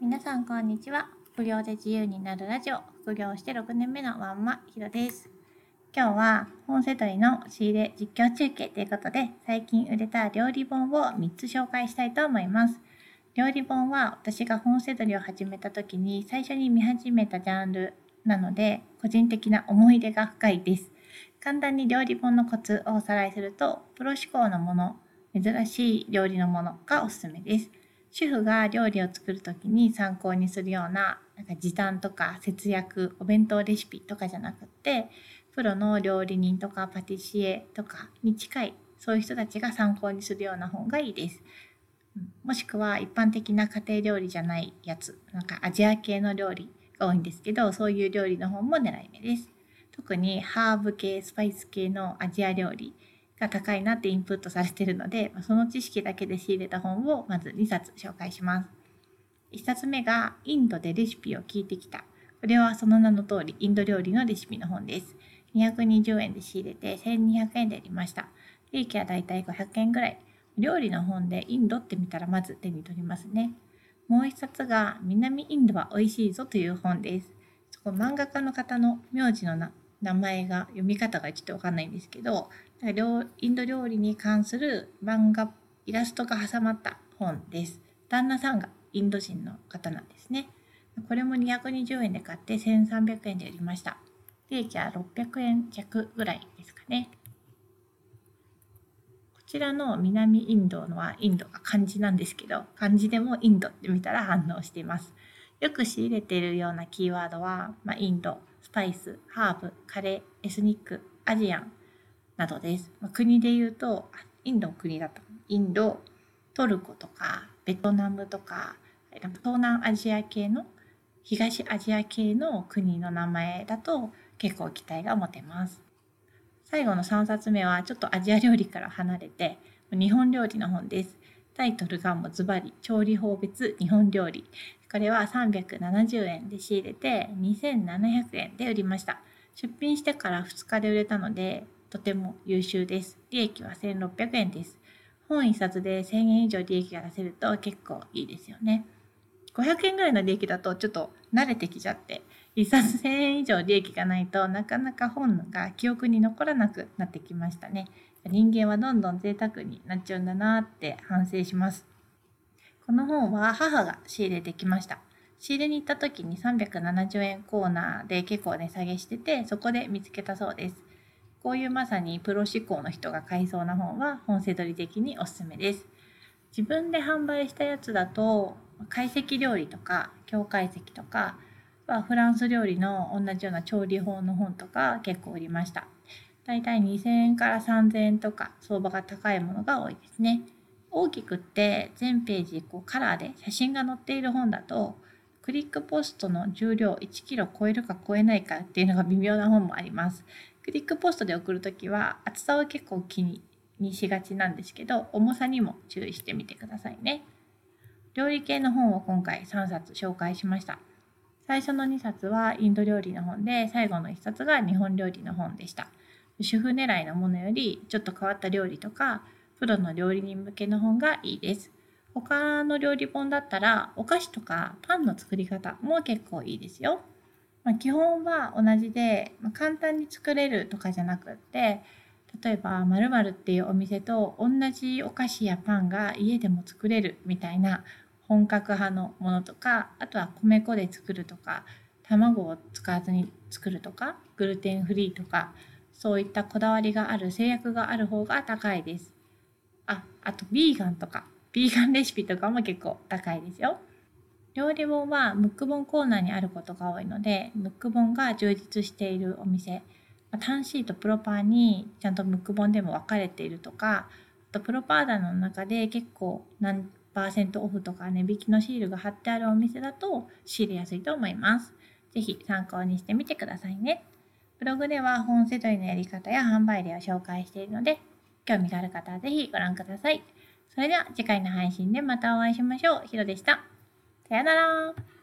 皆さんこんにちは。副業で自由になるラジオ。副業して6年目のワンマ。ヒロです。今日は本セトリの仕入れ実況中継ということで最近売れた料理本を3つ紹介したいと思います。料理本は私が本セトリを始めた時に最初に見始めたジャンルなので個人的な思い出が深いです。簡単に料理本のコツをおさらいするとプロ志向のもの珍しい料理のものがおすすめです。主婦が料理を作る時に参考にするようななんか時短とか節約お弁当レシピとかじゃなくってプロの料理人とかパティシエとかに近いそういう人たちが参考にするような本がいいです。もしくは一般的な家庭料理じゃないやつなんかアジア系の料理が多いんですけどそういう料理の本も狙い目です。特にハーブ系スパイス系のアジア料理が高いなってインプットされてるので、その知識だけで仕入れた本をまず2冊紹介します。1冊目がインドでレシピを聞いてきた。これはその名の通りインド料理のレシピの本です。220円で仕入れて1200円で売りました。利益はだいたい500円ぐらい。料理の本でインドって見たらまず手に取りますね。もう一冊が南インドは美味しいぞという本です。そこ漫画家の方の名字の名前が読み方がちょっとわかんないんですけど、インド料理に関する漫画、イラストが挟まった本です。旦那さんがインド人の方なんですね。これも220円で買って1300円で売りました。利益は600円弱ぐらいですかね。こちらの南インドのはインドが漢字なんですけど、漢字でもインドって見たら反応しています。よく仕入れているようなキーワードは、まあ、インド、スパイス、ハーブ、カレー、エスニック、アジアン、などです。まあ、国で言うと、インドの国だと、インド、トルコとか、ベトナムとか、東南アジア系の、東アジア系の国の名前だと結構期待が持てます。最後の3冊目はちょっとアジア料理から離れて、日本料理の本です。タイトルがもうズバリ、調理法別日本料理。これは370円で仕入れて2700円で売りました。出品してから2日で売れたので、とても優秀です。利益は1600円です。本1冊で1000円以上利益が出せると結構いいですよね。500円ぐらいの利益だとちょっと慣れてきちゃって、1冊1000円以上利益がないとなかなか本が記憶に残らなくなってきましたね。人間はどんどん贅沢になっちゃうんだなって反省します。この本は母が仕入れてきました。仕入れに行った時に370円コーナーで結構値下げしてて、そこで見つけたそうです。こういうまさにプロ志向の人が買いそうな本は本セドリ的におすすめです。自分で販売したやつだと、懐石料理とか、京懐石とか、フランス料理の同じような調理法の本とか結構売りました。だいたい2000円から3000円とか相場が高いものが多いですね。大きくって全ページこうカラーで写真が載っている本だとクリックポストの重量1キロ超えるか超えないかっていうのが微妙な本もあります。クリックポストで送るときは厚さを結構気にしがちなんですけど重さにも注意してみてくださいね。料理系の本を今回3冊紹介しました。最初の2冊はインド料理の本で最後の1冊が日本料理の本でした。主婦狙いのものよりちょっと変わった料理とかプロの料理人向けの本がいいです。他の料理本だったらお菓子とかパンの作り方も結構いいですよ。まあ、基本は同じで、まあ、簡単に作れるとかじゃなくって例えば〇〇っていうお店と同じお菓子やパンが家でも作れるみたいな本格派のものとかあとは米粉で作るとか卵を使わずに作るとかグルテンフリーとかそういったこだわりがある制約がある方が高いです。あ、あとビーガンとかビーガンレシピとかも結構高いですよ。料理本はムック本コーナーにあることが多いので、ムック本が充実しているお店、単シートプロパーにちゃんとムック本でも分かれているとか、あとプロパーダの中で結構何パーセントオフとか値引きのシールが貼ってあるお店だと仕入れやすいと思います。ぜひ参考にしてみてくださいね。ブログでは本セドリのやり方や販売例を紹介しているので、興味がある方はぜひご覧ください。それでは次回の配信でまたお会いしましょう。ヒロでした。さよなら。